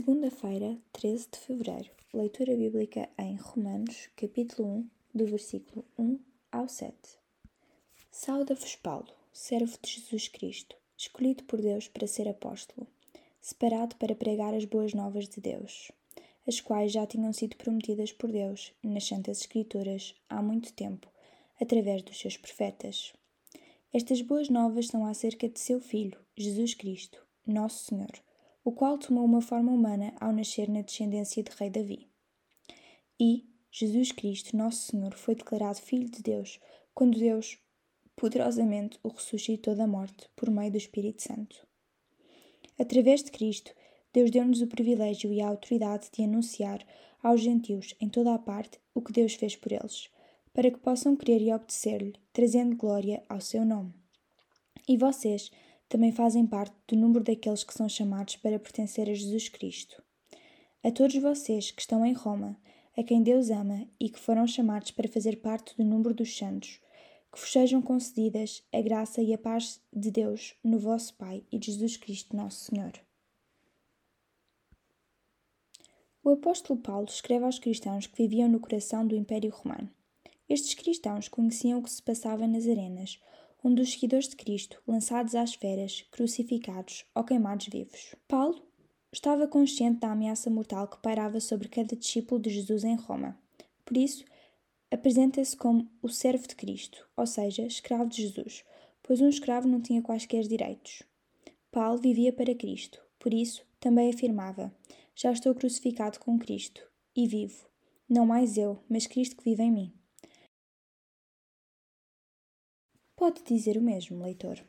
Segunda-feira, 13 de fevereiro. Leitura bíblica em Romanos, capítulo 1, do versículo 1 ao 7. Sauda-vos Paulo, servo de Jesus Cristo, escolhido por Deus para ser apóstolo, separado para pregar as boas novas de Deus, as quais já tinham sido prometidas por Deus nas Santas Escrituras há muito tempo, através dos seus profetas. Estas boas novas são acerca de seu Filho, Jesus Cristo, nosso Senhor o qual tomou uma forma humana ao nascer na descendência de Rei Davi. E Jesus Cristo, nosso Senhor, foi declarado Filho de Deus quando Deus poderosamente o ressuscitou da morte por meio do Espírito Santo. Através de Cristo, Deus deu-nos o privilégio e a autoridade de anunciar aos gentios em toda a parte o que Deus fez por eles, para que possam crer e obedecer-lhe, trazendo glória ao seu nome. E vocês, também fazem parte do número daqueles que são chamados para pertencer a Jesus Cristo. A todos vocês que estão em Roma, a quem Deus ama e que foram chamados para fazer parte do número dos santos, que vos sejam concedidas a graça e a paz de Deus no vosso Pai e de Jesus Cristo, nosso Senhor. O apóstolo Paulo escreve aos cristãos que viviam no coração do Império Romano. Estes cristãos conheciam o que se passava nas arenas, um dos seguidores de Cristo, lançados às feras, crucificados ou queimados vivos. Paulo estava consciente da ameaça mortal que pairava sobre cada discípulo de Jesus em Roma. Por isso, apresenta-se como o servo de Cristo, ou seja, escravo de Jesus, pois um escravo não tinha quaisquer direitos. Paulo vivia para Cristo, por isso também afirmava: Já estou crucificado com Cristo e vivo, não mais eu, mas Cristo que vive em mim. Pode dizer o mesmo, leitor.